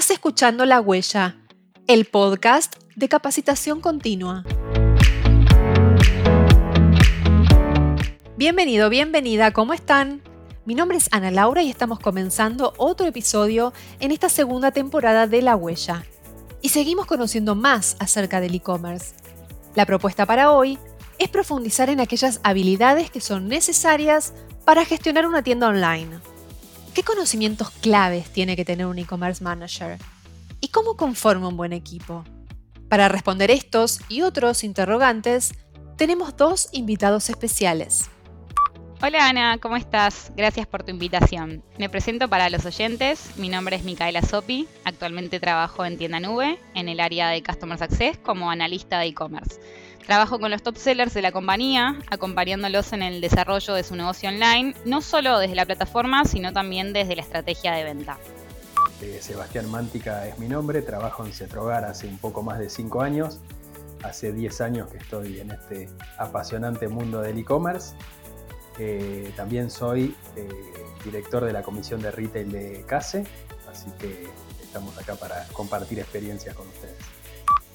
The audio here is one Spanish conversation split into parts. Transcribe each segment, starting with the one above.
Estás escuchando La Huella, el podcast de capacitación continua. Bienvenido, bienvenida, ¿cómo están? Mi nombre es Ana Laura y estamos comenzando otro episodio en esta segunda temporada de La Huella. Y seguimos conociendo más acerca del e-commerce. La propuesta para hoy es profundizar en aquellas habilidades que son necesarias para gestionar una tienda online. ¿Qué conocimientos claves tiene que tener un e-commerce manager? ¿Y cómo conforma un buen equipo? Para responder estos y otros interrogantes, tenemos dos invitados especiales. Hola Ana, ¿cómo estás? Gracias por tu invitación. Me presento para los oyentes. Mi nombre es Micaela Sopi. Actualmente trabajo en Tienda Nube, en el área de Customer Success, como analista de e-commerce. Trabajo con los top sellers de la compañía, acompañándolos en el desarrollo de su negocio online, no solo desde la plataforma, sino también desde la estrategia de venta. Eh, Sebastián Mántica es mi nombre, trabajo en Cetrogar hace un poco más de 5 años. Hace 10 años que estoy en este apasionante mundo del e-commerce. Eh, también soy eh, director de la comisión de retail de CASE, así que estamos acá para compartir experiencias con ustedes.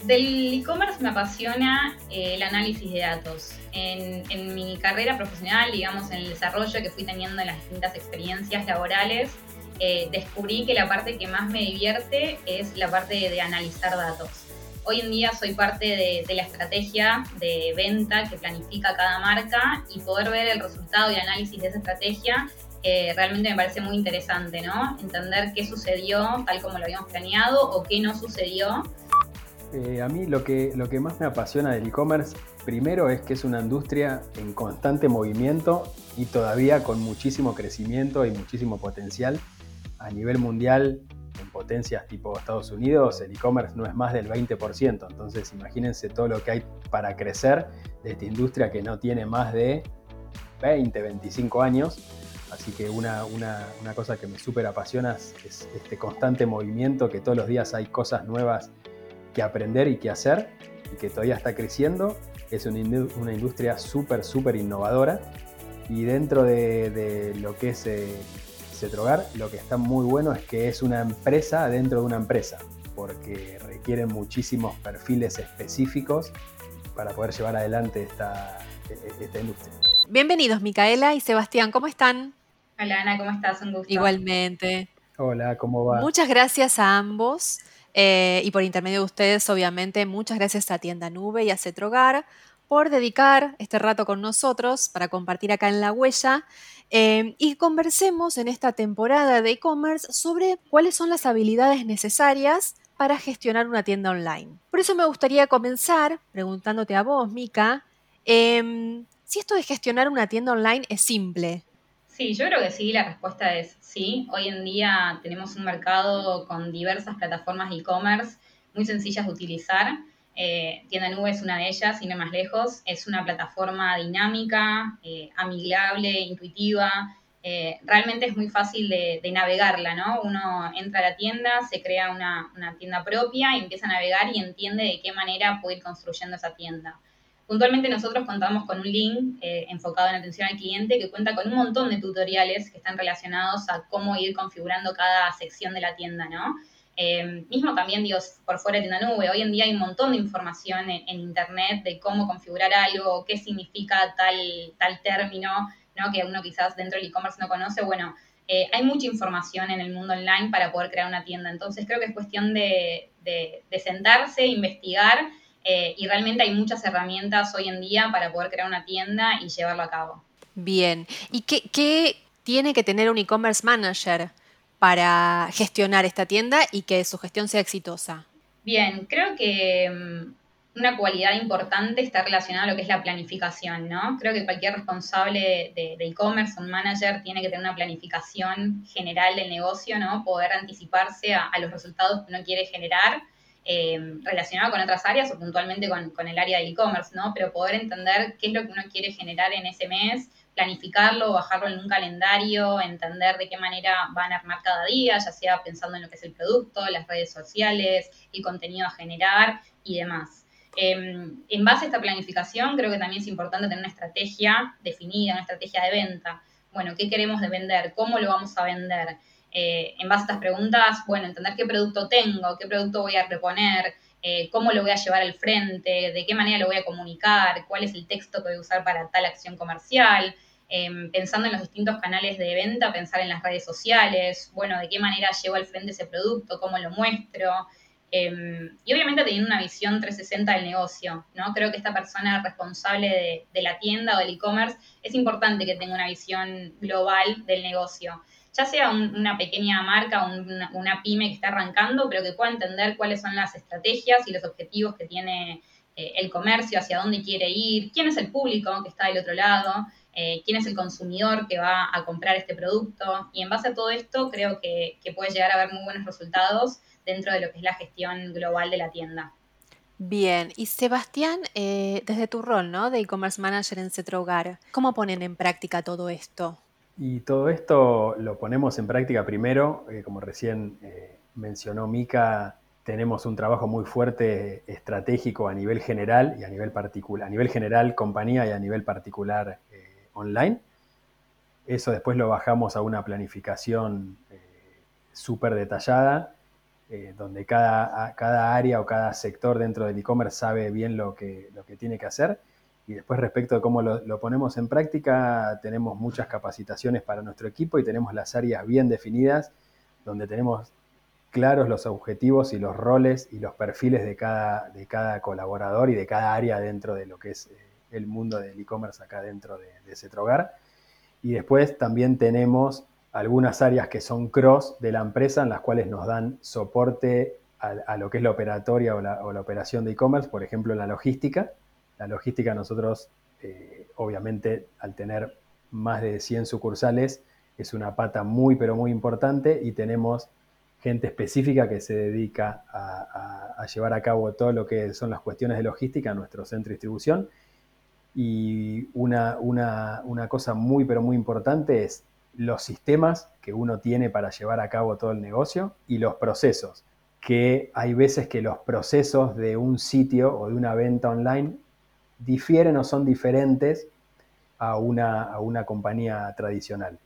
Del e-commerce me apasiona eh, el análisis de datos. En, mi carrera profesional, digamos, en el desarrollo que fui teniendo en las distintas experiencias laborales, eh, descubrí que la parte que más me divierte es la parte de, analizar datos. Hoy en día soy parte de, la estrategia de venta que planifica cada marca y poder ver el resultado y análisis de esa estrategia realmente me parece muy interesante, ¿no? Entender qué sucedió tal como lo habíamos planeado o qué no sucedió eh, a mí lo que, lo que más me apasiona del e-commerce, primero es que es una industria en constante movimiento y todavía con muchísimo crecimiento y muchísimo potencial. A nivel mundial, en potencias tipo Estados Unidos, el e-commerce no es más del 20%. Entonces imagínense todo lo que hay para crecer de esta industria que no tiene más de 20, 25 años. Así que una, una, una cosa que me súper apasiona es este constante movimiento, que todos los días hay cosas nuevas que aprender y que hacer y que todavía está creciendo. Es una, industria súper, súper innovadora y dentro de, lo que es eh, Cetrogar, lo que está muy bueno es que es una empresa dentro de una empresa, porque requiere muchísimos perfiles específicos para poder llevar adelante esta, esta industria. Bienvenidos, Micaela y Sebastián, ¿cómo están? Hola Ana, ¿cómo estás? Un gusto. Igualmente. Hola, ¿cómo va? Muchas gracias a ambos. Eh, y por intermedio de ustedes, obviamente, muchas gracias a Tienda Nube y a Cetrogar por dedicar este rato con nosotros para compartir acá en La Huella eh, y conversemos en esta temporada de e-commerce sobre cuáles son las habilidades necesarias para gestionar una tienda online. Por eso me gustaría comenzar preguntándote a vos, Mica, em, si esto de gestionar una tienda online es simple. Sí, yo creo que sí, la respuesta es sí. Hoy en día tenemos un mercado con diversas plataformas de e-commerce muy sencillas de utilizar. Eh, Tienda Nube es una de ellas, sin ir más lejos. Es una plataforma dinámica, eh, amigable, intuitiva. Eh, realmente es muy fácil de, navegarla, ¿no? Uno entra a la tienda, se crea una, tienda propia y empieza a navegar y entiende de qué manera puede ir construyendo esa tienda. Puntualmente nosotros contamos con un link enfocado en atención al cliente que cuenta con un montón de tutoriales que están relacionados a cómo ir configurando cada sección de la tienda, ¿no? Eh, mismo también, digo, por fuera de tienda nube, hoy en día hay un montón de información en, internet de cómo configurar algo, qué significa tal, tal término, ¿no? Que uno quizás dentro del e-commerce no conoce. Bueno, eh, hay mucha información en el mundo online para poder crear una tienda. Entonces creo que es cuestión de, de sentarse, investigar eh, y realmente hay muchas herramientas hoy en día para poder crear una tienda y llevarlo a cabo. Bien, ¿y qué, tiene que tener un e-commerce manager para gestionar esta tienda y que su gestión sea exitosa? Bien, creo que mm, una cualidad importante está relacionada a lo que es la planificación, ¿no? Creo que cualquier responsable de e-commerce, un manager, tiene que tener una planificación general del negocio, ¿no? Poder anticiparse a los resultados que uno quiere generar eh, relacionado con otras áreas o puntualmente con, el área de e-commerce, ¿no? Pero poder entender qué es lo que uno quiere generar en ese mes, planificarlo, bajarlo en un calendario, entender de qué manera van a armar cada día, ya sea pensando en lo que es el producto, las redes sociales, el contenido a generar y demás. Em, en base a esta planificación, creo que también es importante tener una estrategia definida, una estrategia de venta. Bueno, ¿qué queremos de vender? ¿Cómo lo vamos a vender? Eh, en base a estas preguntas, bueno, entender qué producto tengo, qué producto voy a reponer, eh, cómo lo voy a llevar al frente, de qué manera lo voy a comunicar, cuál es el texto que voy a usar para tal acción comercial, em, pensando en los distintos canales de venta, pensar en las redes sociales, bueno, de qué manera llevo al frente ese producto, cómo lo muestro, em, y obviamente teniendo una visión 360 del negocio, ¿no? Creo que esta persona responsable de la tienda o del e-commerce es importante que tenga una visión global del negocio ya sea una pequeña marca o una, pyme que está arrancando, pero que pueda entender cuáles son las estrategias y los objetivos que tiene eh, el comercio, hacia dónde quiere ir, quién es el público que está del otro lado, eh, quién es el consumidor que va a comprar este producto. Y en base a todo esto, creo que, puede llegar a haber muy buenos resultados dentro de lo que es la gestión global de la tienda. Bien, y Sebastián, eh, desde tu rol ¿no? de e-commerce manager en Cetrogar, ¿cómo ponen en práctica todo esto? Y todo esto lo ponemos en práctica primero, eh, como recién eh, mencionó Mica, tenemos un trabajo muy fuerte estratégico a nivel general y a nivel particular, a nivel general compañía y a nivel particular online. Eso después lo bajamos a una planificación súper detallada, donde cada, cada, área o cada sector dentro del e-commerce sabe bien lo que, lo que tiene que hacer y después respecto de cómo lo, ponemos en práctica, tenemos muchas capacitaciones para nuestro equipo y tenemos las áreas bien definidas, donde tenemos claros los objetivos y los roles y los perfiles de cada, de cada colaborador y de cada área dentro de lo que es eh, el mundo del e-commerce acá dentro de, de Cetrogar. Y después también tenemos algunas áreas que son cross de la empresa en las cuales nos dan soporte a, lo que es la operatoria o la, operación de e-commerce, por ejemplo, la logística la logística nosotros, eh, obviamente, al tener más de 100 sucursales, es una pata muy, pero muy importante y tenemos gente específica que se dedica a, llevar a cabo todo lo que son las cuestiones de logística en nuestro centro de distribución. Y una, una cosa muy, pero muy importante es los sistemas que uno tiene para llevar a cabo todo el negocio y los procesos, que hay veces que los procesos de un sitio o de una venta online difieren o son diferentes a una, a una compañía tradicional.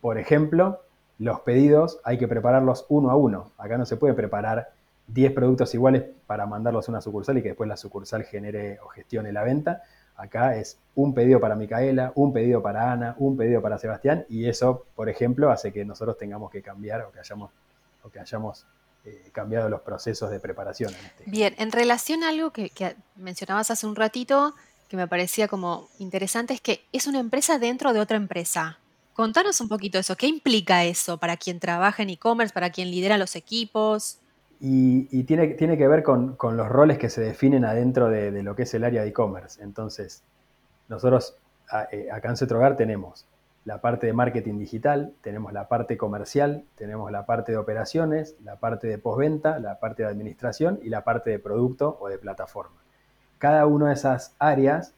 Por ejemplo, los pedidos hay que prepararlos uno a uno. Acá no se puede preparar 10 productos iguales para mandarlos a una sucursal y que después la sucursal genere o gestione la venta. Acá es un pedido para Micaela, un pedido para Ana, un pedido para Sebastián y eso, por ejemplo, hace que nosotros tengamos que cambiar o que hayamos, o que hayamos eh, cambiado los procesos de preparación. Este Bien, en relación a algo que, mencionabas hace un ratito, que me parecía como interesante, es que es una empresa dentro de otra empresa. Contanos un poquito eso, ¿qué implica eso para quien trabaja en e-commerce, para quien lidera los equipos? Y, tiene, tiene, que ver con, los roles que se definen adentro de, lo que es el área de e-commerce. Entonces, nosotros eh, acá en Cetrogar tenemos la parte de marketing digital, tenemos la parte comercial, tenemos la parte de operaciones, la parte de postventa, la parte de administración y la parte de producto o de plataforma. Cada una de esas áreas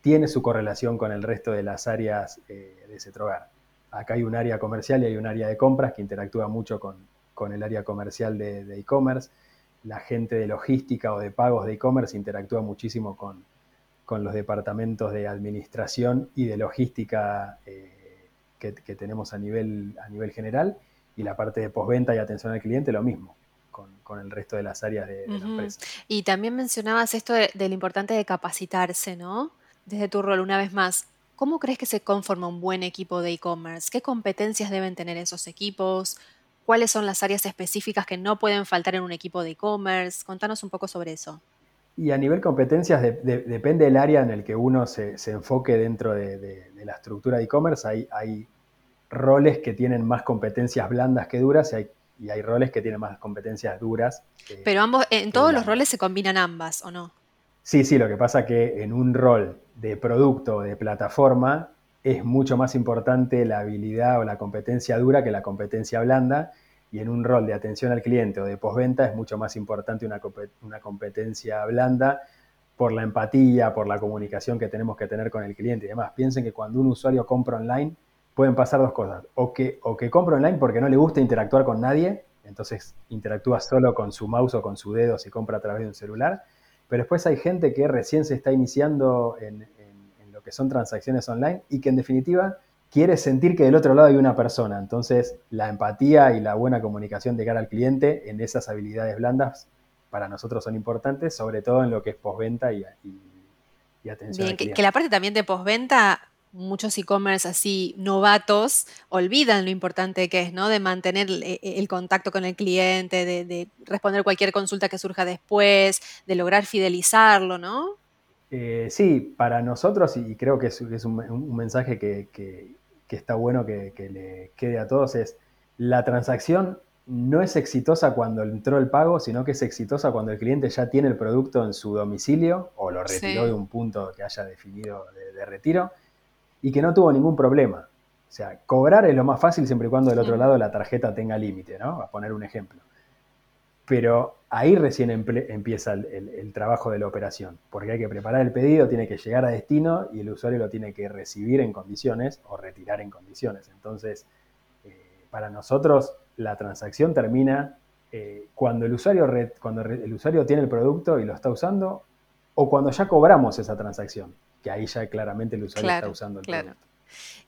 tiene su correlación con el resto de las áreas eh, de Cetrogar. Acá hay un área comercial y hay un área de compras que interactúa mucho con, el área comercial de e-commerce. la gente de logística o de pagos de e-commerce interactúa muchísimo con, los departamentos de administración y de logística eh, que, tenemos a nivel, a nivel general y la parte de postventa y atención al cliente lo mismo. Con, el resto de las áreas de, la empresa. Y también mencionabas esto de, lo importante de capacitarse, ¿no? Desde tu rol, una vez más, ¿cómo crees que se conforma un buen equipo de e-commerce? ¿Qué competencias deben tener esos equipos? ¿Cuáles son las áreas específicas que no pueden faltar en un equipo de e-commerce? Contanos un poco sobre eso. Y a nivel competencias, depende del área en el que uno se, enfoque dentro de, la estructura de e-commerce. Hay, hay roles que tienen más competencias blandas que duras y hay, y hay roles que tienen más competencias duras. Pero ambos, en todos los roles se combinan ambas, ¿o no? Sí, sí, lo que pasa que en un rol de producto o de plataforma es mucho más importante la habilidad o la competencia dura que la competencia blanda y en un rol de atención al cliente o de postventa es mucho más importante una, competencia blanda por la empatía, por la comunicación que tenemos que tener con el cliente y demás. Piensen que cuando un usuario compra online, pueden pasar dos cosas. O que, o que compra online porque no le gusta interactuar con nadie, entonces interactúa solo con su mouse o con su dedo si compra a través de un celular. Pero después hay gente que recién se está iniciando en, que son transacciones online y que en definitiva quiere sentir que del otro lado hay una persona. Entonces, la empatía y la buena comunicación de cara al cliente en esas habilidades blandas para nosotros son importantes, sobre todo en lo que es postventa y, y, atención. Bien, que, la parte también de postventa, muchos e-commerce así novatos olvidan lo importante que es, ¿no? De mantener eh, el, contacto con el cliente, de, responder cualquier consulta que surja después, de lograr fidelizarlo, ¿no? Eh, sí, para nosotros, y creo que es, un, mensaje que, está bueno que, le quede a todos, es la transacción no es exitosa cuando entró el pago, sino que es exitosa cuando el cliente ya tiene el producto en su domicilio o lo retiró de un punto que haya definido de, retiro y que no tuvo ningún problema. O sea, cobrar es lo más fácil siempre y cuando del otro lado la tarjeta tenga límite, ¿no? A poner un ejemplo. Pero ahí recién empieza el, trabajo de la operación, porque hay que preparar el pedido, tiene que llegar a destino y el usuario lo tiene que recibir en condiciones o retirar en condiciones. Entonces, eh, para nosotros la transacción termina eh, cuando, el usuario cuando el usuario tiene el producto y lo está usando o cuando ya cobramos esa transacción, que ahí ya claramente el usuario está usando el producto.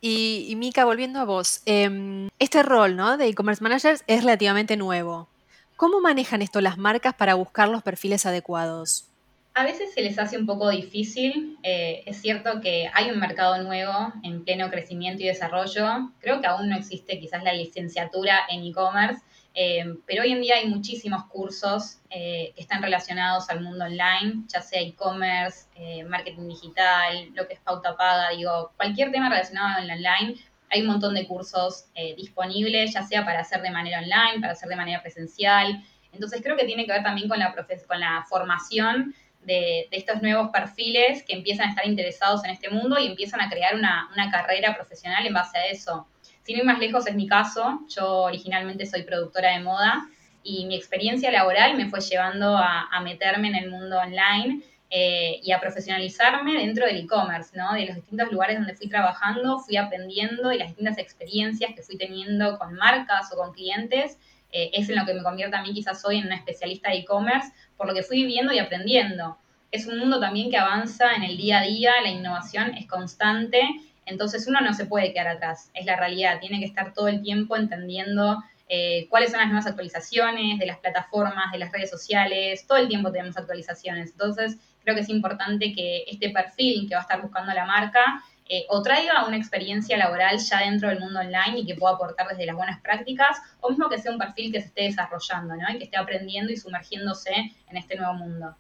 Y, y Mika, volviendo a vos, em, este rol ¿no? de e-commerce manager es relativamente nuevo. ¿Cómo manejan esto las marcas para buscar los perfiles adecuados? A veces se les hace un poco difícil. Eh, es cierto que hay un mercado nuevo en pleno crecimiento y desarrollo. Creo que aún no existe quizás la licenciatura en e-commerce, eh, pero hoy en día hay muchísimos cursos eh, que están relacionados al mundo online, ya sea e-commerce, marketing digital, lo que es pauta paga, digo, cualquier tema relacionado al online hay un montón de cursos eh, disponibles, ya sea para hacer de manera online, para hacer de manera presencial. Entonces creo que tiene que ver también con la, con la formación de, estos nuevos perfiles que empiezan a estar interesados en este mundo y empiezan a crear una, carrera profesional en base a eso. Sin ir más lejos es mi caso, yo originalmente soy productora de moda y mi experiencia laboral me fue llevando a, a meterme en el mundo online eh, y a profesionalizarme dentro del e-commerce, ¿no? De los distintos lugares donde fui trabajando, fui aprendiendo y las distintas experiencias que fui teniendo con marcas o con clientes, eh, es en lo que me convierte a mí quizás hoy en una especialista de e-commerce, por lo que fui viviendo y aprendiendo. Es un mundo también que avanza en el día a día, la innovación es constante, entonces uno no se puede quedar atrás, es la realidad, tiene que estar todo el tiempo entendiendo eh, cuáles son las nuevas actualizaciones de las plataformas, de las redes sociales, todo el tiempo tenemos actualizaciones. Entonces, creo que es importante que este perfil que va a estar buscando la marca eh, o traiga una experiencia laboral ya dentro del mundo online y que pueda aportar desde las buenas prácticas, o mismo que sea un perfil que se esté desarrollando, ¿no? Y que esté aprendiendo y sumergiéndose en este nuevo mundo.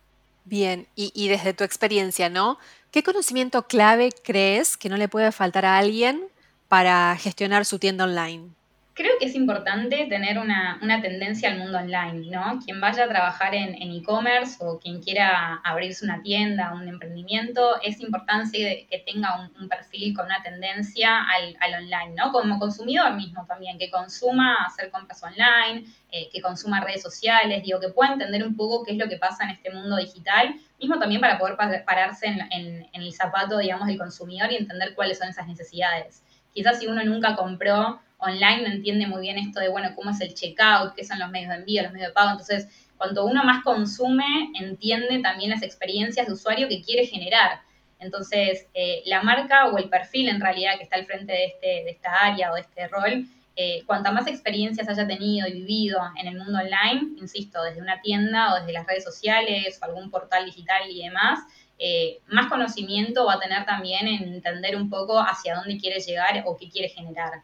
Bien, y, y desde tu experiencia, ¿no? ¿Qué conocimiento clave crees que no le puede faltar a alguien para gestionar su tienda online? Creo que es importante tener una, tendencia al mundo online, ¿no? Quien vaya a trabajar en e-commerce o quien quiera abrirse una tienda, un emprendimiento, es importante que tenga un, perfil con una tendencia al, online, ¿no? Como consumidor mismo también, que consuma hacer compras online, eh, que consuma redes sociales, digo, que pueda entender un poco qué es lo que pasa en este mundo digital, mismo también para poder pararse en, en el zapato, digamos, del consumidor y entender cuáles son esas necesidades. Quizás si uno nunca compró online no entiende muy bien esto de, bueno, cómo es el checkout, qué son los medios de envío, los medios de pago. Entonces, cuanto uno más consume, entiende también las experiencias de usuario que quiere generar. Entonces, eh, la marca o el perfil en realidad que está al frente de, este, de esta área o de este rol, eh, cuanta más experiencias haya tenido y vivido en el mundo online, insisto, desde una tienda o desde las redes sociales o algún portal digital y demás, eh, más conocimiento va a tener también en entender un poco hacia dónde quiere llegar o qué quiere generar.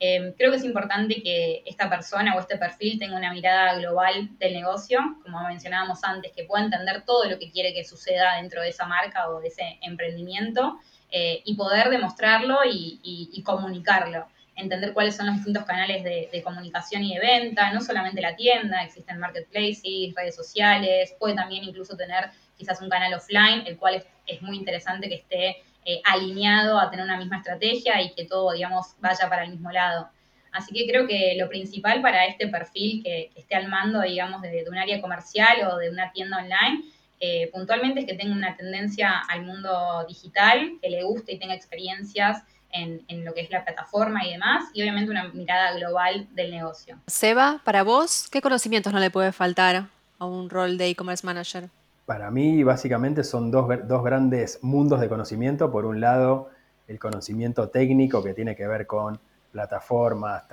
Em, creo que es importante que esta persona o este perfil tenga una mirada global del negocio, como mencionábamos antes, que pueda entender todo lo que quiere que suceda dentro de esa marca o de ese emprendimiento eh, y poder demostrarlo y, comunicarlo. Entender cuáles son los distintos canales de, comunicación y de venta, no solamente la tienda, existen marketplaces, redes sociales, puede también incluso tener quizás un canal offline, el cual es muy interesante que esté eh, alineado a tener una misma estrategia y que todo, digamos, vaya para el mismo lado. Así que creo que lo principal para este perfil que, esté al mando, digamos, de, un área comercial o de una tienda online, eh, puntualmente es que tenga una tendencia al mundo digital, que le guste y tenga experiencias en, en, lo que es la plataforma y demás, y obviamente una mirada global del negocio. Seba, para vos, ¿qué conocimientos no le puede faltar a un rol de e-commerce manager? Para mí, básicamente, son dos, grandes mundos de conocimiento. Por un lado, el conocimiento técnico que tiene que ver con plataformas,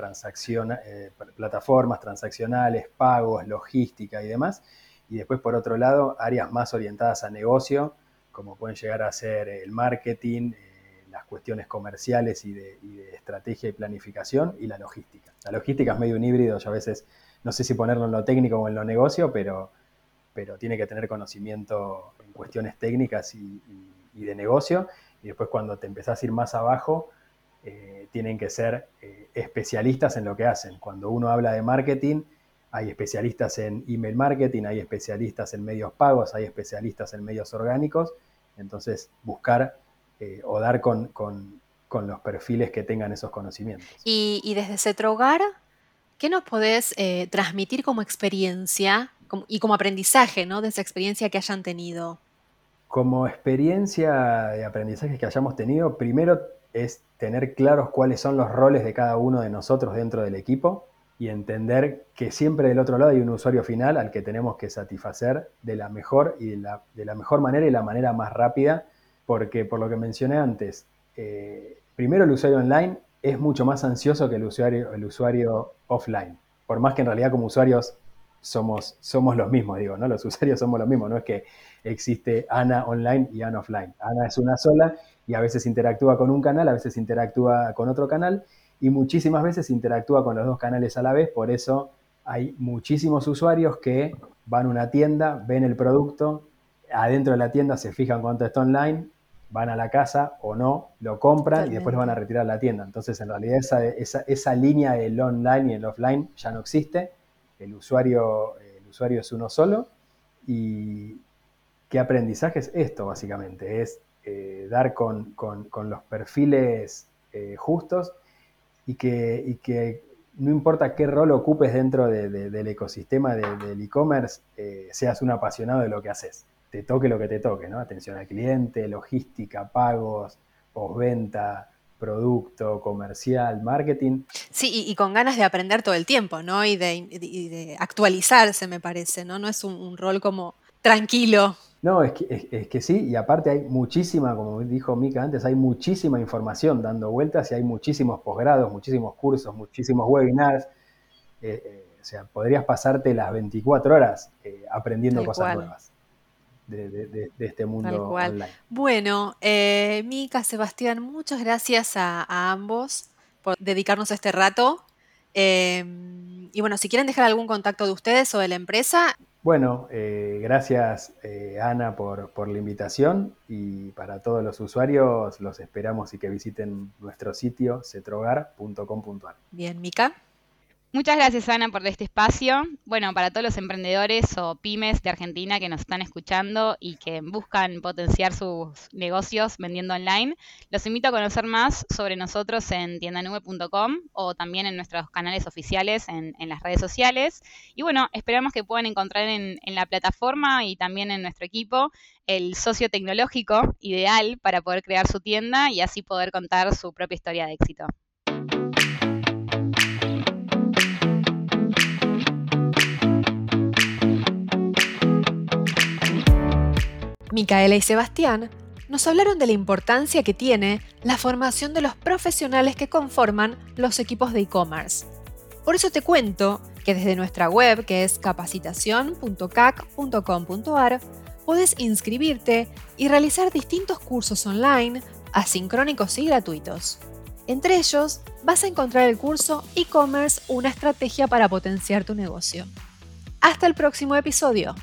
eh, plataformas transaccionales, pagos, logística y demás. Y después, por otro lado, áreas más orientadas a negocio, como pueden llegar a ser el marketing, eh, las cuestiones comerciales y de, estrategia y planificación y la logística. La logística es medio un híbrido, a veces no sé si ponerlo en lo técnico o en lo negocio, pero, pero tiene que tener conocimiento en cuestiones técnicas y, de negocio. Y después cuando te empezás a ir más abajo, eh, tienen que ser eh, especialistas en lo que hacen. Cuando uno habla de marketing, hay especialistas en email marketing, hay especialistas en medios pagos, hay especialistas en medios orgánicos. Entonces, buscar eh, o dar con, los perfiles que tengan esos conocimientos. Y, desde Cetrogar, ¿qué nos podés transmitir como experiencia y como aprendizaje ¿no? de esa experiencia que hayan tenido? Como experiencia de aprendizaje que hayamos tenido, primero es tener claros cuáles son los roles de cada uno de nosotros dentro del equipo y entender que siempre del otro lado hay un usuario final al que tenemos que satisfacer de la mejor y de la, mejor manera y la manera más rápida, porque por lo que mencioné antes, eh, primero el usuario online es mucho más ansioso que el usuario, el usuario offline, por más que en realidad como usuarios somos, somos los mismos, digo, ¿no? Los usuarios somos los mismos, no es que existe Ana online y Ana offline. Ana es una sola y a veces interactúa con un canal, a veces interactúa con otro canal y muchísimas veces interactúa con los dos canales a la vez, por eso hay muchísimos usuarios que van a una tienda, ven el producto, adentro de la tienda se fijan cuánto está online, van a la casa o no, lo compran y después lo van a retirar a la tienda. Entonces, en realidad, esa, esa, esa línea del online y el offline ya no existe. El usuario, el usuario es uno solo. ¿Y qué aprendizaje es esto, básicamente? Es eh, dar con, los perfiles eh, justos y que, que, no importa qué rol ocupes dentro del ecosistema del e-commerce, eh, seas un apasionado de lo que haces. Te toque lo que te toque, ¿no? Atención al cliente, logística, pagos, postventa, producto, comercial, marketing. Sí, y, con ganas de aprender todo el tiempo, ¿no? Y de, actualizarse, me parece, ¿no? No es un rol como tranquilo. No, es que, es, que sí, y aparte hay muchísima, como dijo Mika antes, hay muchísima información dando vueltas y hay muchísimos posgrados, muchísimos cursos, muchísimos webinars. Eh, eh, o sea, podrías pasarte las 24 horas eh, aprendiendo cosas nuevas de, este mundo online. Bueno, eh, Mika, Sebastián, muchas gracias a, ambos por dedicarnos a este rato. y bueno, si quieren dejar algún contacto de ustedes o de la empresa, bueno, eh, gracias eh, Ana por, por, la invitación y para todos los usuarios los esperamos y que visiten nuestro sitio cetrogar.com.ar. Bien, Mica. Muchas gracias, Ana, por este espacio. Bueno, para todos los emprendedores o pymes de Argentina que nos están escuchando y que buscan potenciar sus negocios vendiendo online, los invito a conocer más sobre nosotros en tiendanube.com o también en nuestros canales oficiales en, las redes sociales. Y bueno, esperamos que puedan encontrar en, en la plataforma y también en nuestro equipo el socio tecnológico ideal para poder crear su tienda y así poder contar su propia historia de éxito. Micaela y Sebastián nos hablaron de la importancia que tiene la formación de los profesionales que conforman los equipos de e-commerce. Por eso te cuento que desde nuestra web, que es capacitación.cac.com.ar, puedes inscribirte y realizar distintos cursos online, asincrónicos y gratuitos. Entre ellos, vas a encontrar el curso e-commerce, una estrategia para potenciar tu negocio. Hasta el próximo episodio.